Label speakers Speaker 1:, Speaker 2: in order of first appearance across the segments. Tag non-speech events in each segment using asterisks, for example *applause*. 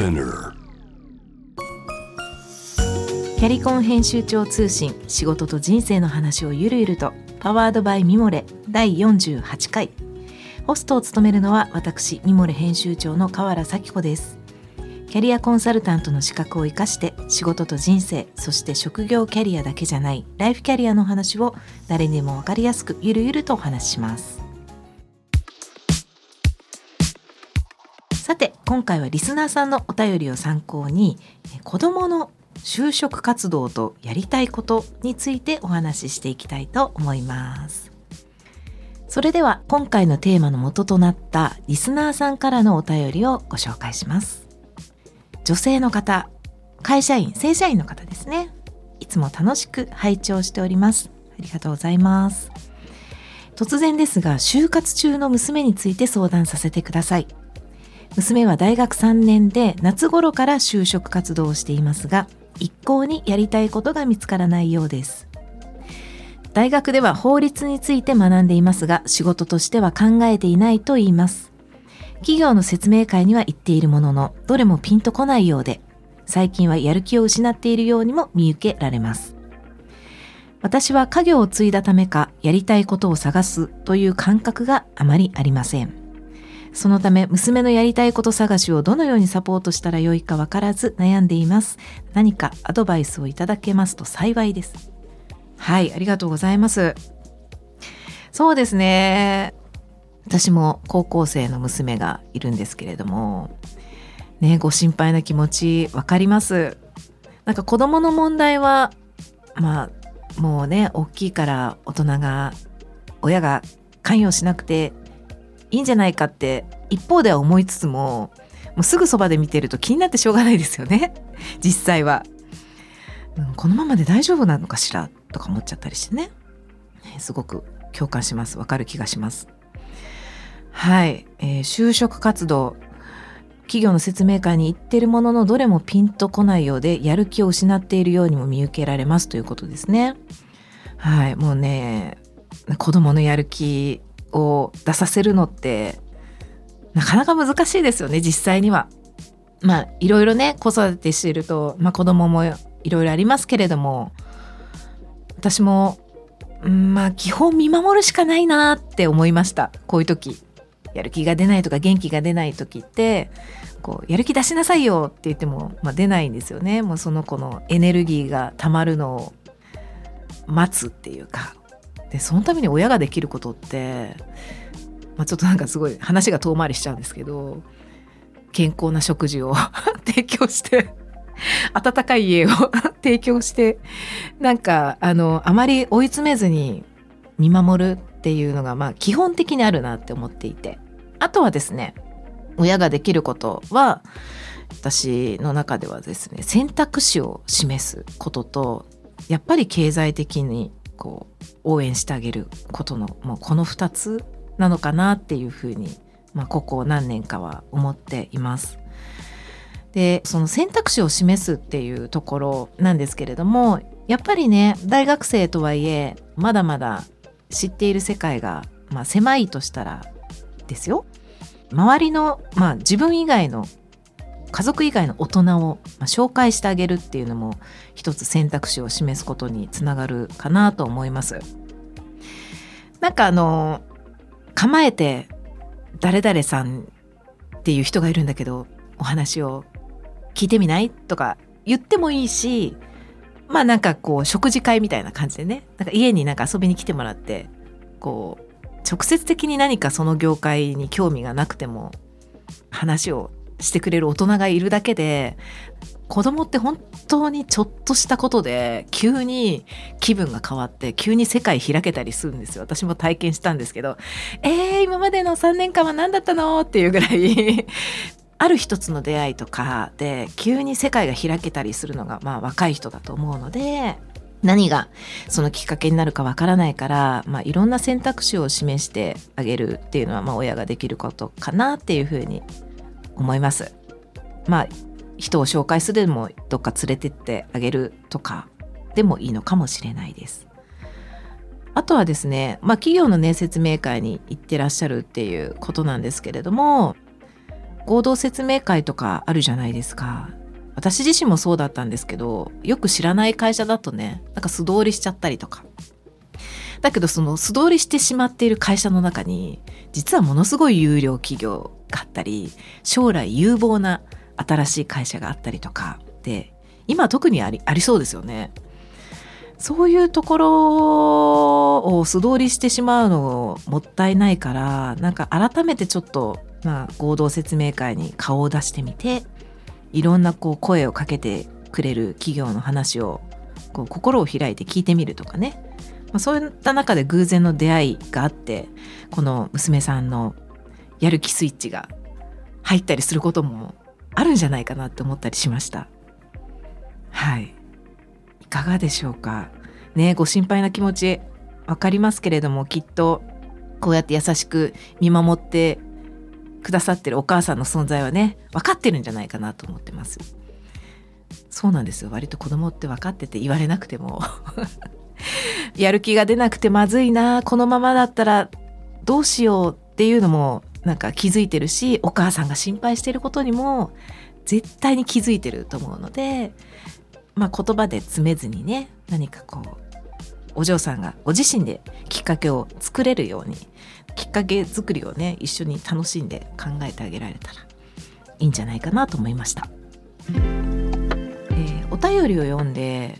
Speaker 1: Spinner
Speaker 2: キャリコン編集長通信仕事と人生の話をゆるゆるとパワードバイミモレ第48回。ホストを務めるのは私ミモレ編集長の河原咲子です。キャリアコンサルタントの資格を生かして仕事と人生そして職業キャリアだけじゃないライフキャリアの話を誰にでも分かりやすくゆるゆるとお話しします。今回はリスナーさんのお便りを参考に子どもの就職活動とやりたいことについてお話ししていきたいと思います。それでは今回のテーマの元となったリスナーさんからのお便りをご紹介します。女性の方会社員正社員の方ですね。いつも楽しく拝聴しております。ありがとうございます。突然ですが就活中の娘について相談させてください。娘は大学3年で夏頃から就職活動をしていますが一向にやりたいことが見つからないようです。大学では法律について学んでいますが仕事としては考えていないと言います。企業の説明会には行っているもののどれもピンとこないようで最近はやる気を失っているようにも見受けられます。私は家業を継いだためかやりたいことを探すという感覚があまりありません。そのため娘のやりたいこと探しをどのようにサポートしたらよいかわからず悩んでいます。何かアドバイスをいただけますと幸いです。はいありがとうございます。そうですね。私も高校生の娘がいるんですけれどもねご心配な気持ちわかります。なんか子供の問題はまあもうね大きいから大人が親が関与しなくていいんじゃないかって一方では思いつつももうすぐそばで見てると気になってしょうがないですよね。*laughs* 実際は、うん、このままで大丈夫なのかしらとか思っちゃったりしてね。すごく共感します。わかる気がします。はい、えー、就職活動。企業の説明会に行ってるもののどれもピンとこないようでやる気を失っているようにも見受けられますということですね。はい。もうね子供のやる気を出させるのってなかなか難しいですよね実際には。まあいろいろね子育てしていると、まあ、子供もいろいろありますけれども私も、ん、まあ基本見守るしかないなって思いましたこういう時。やる気が出ないとか元気が出ない時ってこうやる気出しなさいよって言っても、まあ、出ないんですよねもうその子のエネルギーがたまるのを待つっていうかでそのために親ができることって、まあ、ちょっとなんかすごい話が遠回りしちゃうんですけど健康な食事を *laughs* 提供して温かい家を *laughs* 提供してなんかあのあまり追い詰めずに見守るっていうのがまあ基本的にあるなって思っていて。あとはですね親ができることは私の中ではですね選択肢を示すこととやっぱり経済的にこう応援してあげることのもうこの2つなのかなっていうふうに、まあ、ここ何年かは思っています。でその選択肢を示すっていうところなんですけれどもやっぱりね大学生とはいえまだまだ知っている世界が、まあ、狭いとしたらですよ周りの、まあ、自分以外の家族以外の大人を、ま紹介してあげるっていうのも一つ選択肢を示すことにつながるかなと思います。なんかあの構えて誰々さんっていう人がいるんだけどお話を聞いてみないとか言ってもいいしまあなんかこう食事会みたいな感じでねなんか家になんか遊びに来てもらってこう直接的に何かその業界に興味がなくても話をしてくれる大人がいるだけで子供って本当にちょっとしたことで急に気分が変わって急に世界開けたりするんですよ。私も体験したんですけどえー、今までの3年間は何だったのっていうぐらい *laughs* ある一つの出会いとかで急に世界が開けたりするのがまあ若い人だと思うので何がそのきっかけになるかわからないから、まあ、いろんな選択肢を示してあげるっていうのは、まあ、親ができることかなっていうふうに思います。まあ人を紹介するでもどっか連れてってあげるとかでもいいのかもしれないです。あとはですね、まあ、企業のね説明会に行ってらっしゃるっていうことなんですけれども合同説明会とかあるじゃないですか私自身もそうだったんですけどよく知らない会社だとねなんか素通りしちゃったりとかだけどその素通りしてしまっている会社の中に実はものすごい有料企業があったり将来有望な新しい会社があったりとかで今特にありありそうですよね。そういうところを素通りしてしまうのもったいないからなんか改めてちょっと、まあ、合同説明会に顔を出してみていろんなこう声をかけてくれる企業の話をこう心を開いて聞いてみるとかね、まあ、そういった中で偶然の出会いがあってこの娘さんのやる気スイッチが入ったりすることもあるんじゃないかなって思ったりしました。はい。いかがでしょうか？ねご心配な気持ち分かりますけれどもきっとこうやって優しく見守ってくださってるお母さんの存在はね分かってるんじゃないかなと思ってます。そうなんですよ。割と子供って分かってて言われなくても。*laughs* やる気が出なくてまずいなこのままだったらどうしようっていうのもなんか気づいてるしお母さんが心配してることにも絶対に気づいてると思うのでまあ言葉で詰めずにね何かこうお嬢さんがご自身できっかけを作れるようにきっかけ作りをね一緒に楽しんで考えてあげられたらいいんじゃないかなと思いました。えー、お便りを読んで、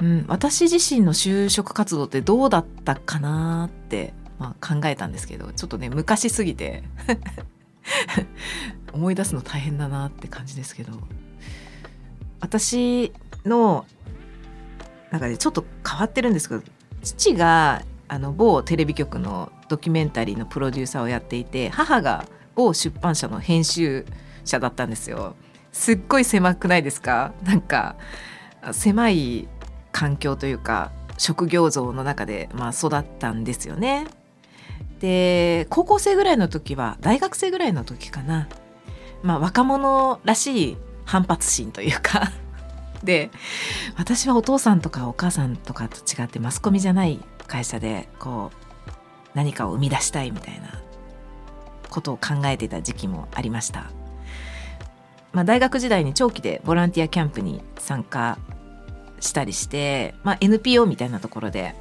Speaker 2: うん、私自身の就職活動ってどうだったかなって、まあ、考えたんですけどちょっとね昔すぎて *laughs* 思い出すの大変だなって感じですけど私のなんかねちょっと変わってるんですけど父があの某テレビ局のドキュメンタリーのプロデューサーをやっていて母が某出版社の編集者だったんですよ。すっごい狭くないですか？なんか狭い環境というか職業像の中で、まあ、育ったんですよね。で高校生ぐらいの時は大学生ぐらいの時かな、まあ、若者らしい反発心というか *laughs* で私はお父さんとかお母さんとかと違ってマスコミじゃない会社でこう何かを生み出したいみたいなことを考えてた時期もありました。まあ、大学時代に長期でボランティアキャンプに参加したりして、まあ、NPO みたいなところで、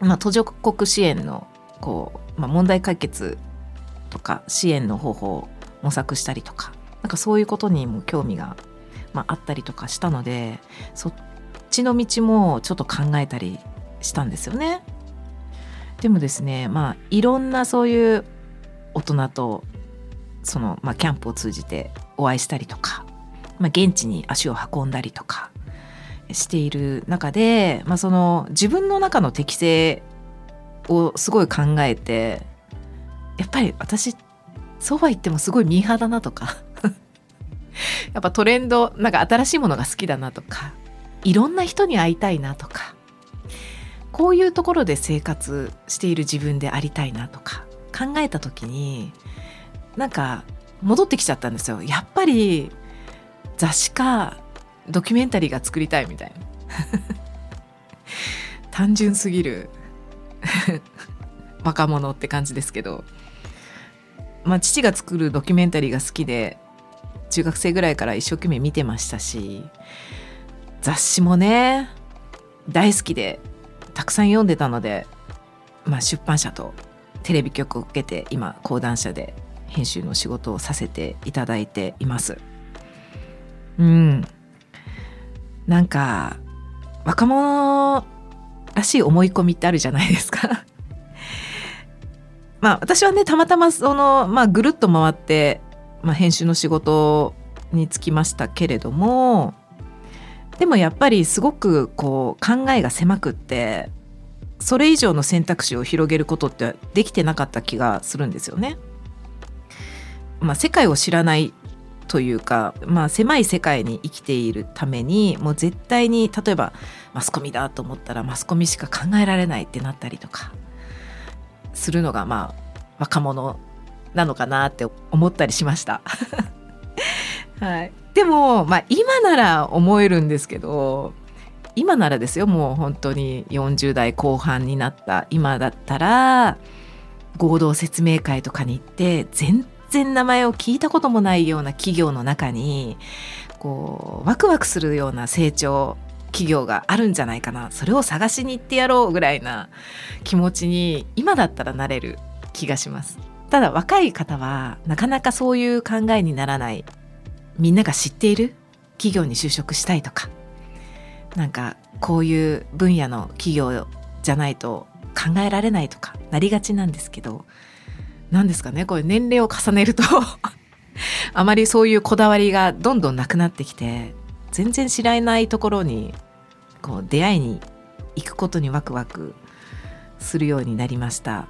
Speaker 2: まあ、途上国支援のこう、まあ、問題解決とか支援の方法を模索したりとかなんかそういうことにも興味が、まあ、あったりとかしたのでそっちの道もちょっと考えたりしたんですよね。でもですねまあいろんなそういう大人とその、まあ、キャンプを通じてお会いしたりとか、まあ、現地に足を運んだりとかしている中で、まあ、その自分の中の適性をすごい考えてやっぱり私そうは言ってもすごいミーハーだなとか *laughs* やっぱトレンドなんか新しいものが好きだなとかいろんな人に会いたいなとかこういうところで生活している自分でありたいなとか考えた時になんか戻ってきちゃったんですよ。やっぱり雑誌かドキュメンタリーが作りたいみたいな。*laughs* 単純すぎる。*laughs* 若者って感じですけどまあ父が作るドキュメンタリーが好きで中学生ぐらいから一生懸命見てましたし雑誌もね大好きでたくさん読んでたので、まあ、出版社とテレビ局を受けて今講談社で編集の仕事をさせていただいています。うんなんか若者らしい思い込みってあるじゃないですか *laughs* まあ私はねたまたまその、まあ、ぐるっと回って、まあ、編集の仕事に就きましたけれどもでもやっぱりすごくこう考えが狭くってそれ以上の選択肢を広げることってできてなかった気がするんですよね。まあ、世界を知らないというか、まあ、狭い世界に生きているためにもう絶対に例えばマスコミだと思ったらマスコミしか考えられないってなったりとかするのがまあ若者なのかなって思ったりしました。*laughs* はい、でも、まあ、今なら思えるんですけど今ならですよもう本当に40代後半になった今だったら合同説明会とかに行って全然名前を聞いたこともないような企業の中にこうワクワクするような成長企業があるんじゃないかな。それを探しに行ってやろうぐらいな気持ちに今だったらなれる気がします。ただ若い方はなかなかそういう考えにならない。みんなが知っている企業に就職したいとか。なんかこういう分野の企業じゃないと考えられないとかなりがちなんですけど何ですかねこれ年齢を重ねると *laughs* あまりそういうこだわりがどんどんなくなってきて全然知らないところにこう出会いに行くことにワクワクするようになりました。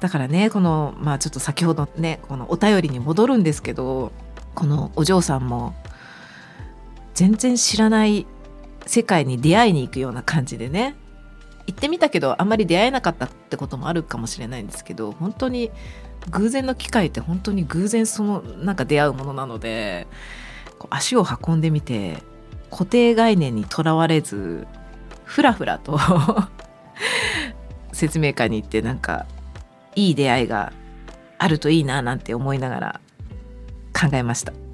Speaker 2: だからねこのまあちょっと先ほどねこのお便りに戻るんですけどこのお嬢さんも全然知らない世界に出会いに行くような感じでね行ってみたけどあんまり出会えなかったってこともあるかもしれないんですけど本当に偶然の機会って本当に偶然そのなんか出会うものなので足を運んでみて固定概念にとらわれずふらふらと *laughs* 説明会に行ってなんかいい出会いがあるといいななんて思いながら考えました。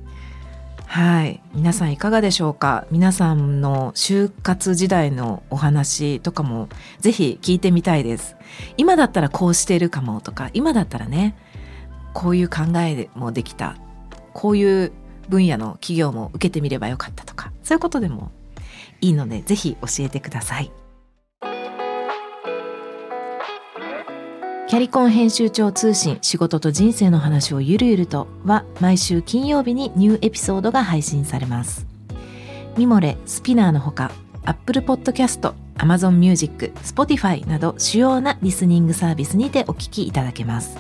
Speaker 2: はい。皆さんいかがでしょうか？皆さんの就活時代のお話とかもぜひ聞いてみたいです。今だったらこうしてるかもとか今だったらねこういう考えもできた。こういう分野の企業も受けてみればよかったとかそういうことでもいいのでぜひ教えてください。キャリコン編集長通信仕事と人生の話をゆるゆるとは毎週金曜日にニューエピソードが配信されます。ミモレ、スピナーのほか Apple Podcast、Amazon Music、Spotify など主要なリスニングサービスにてお聞きいただけます。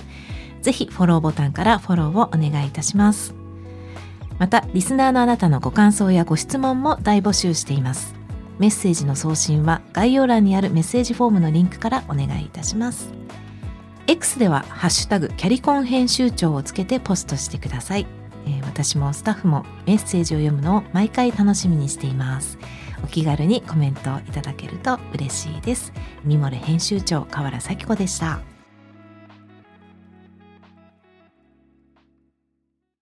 Speaker 2: ぜひフォローボタンからフォローをお願いいたします。またリスナーのあなたのご感想やご質問も大募集しています。メッセージの送信は概要欄にあるメッセージフォームのリンクからお願いいたします。X では「ハッシュタグキャリコン編集長」をつけてポストしてください、えー、私もスタッフもメッセージを読むのを毎回楽しみにしています。お気軽にコメントをいただけると嬉しいです。三森編集長河原咲子でした。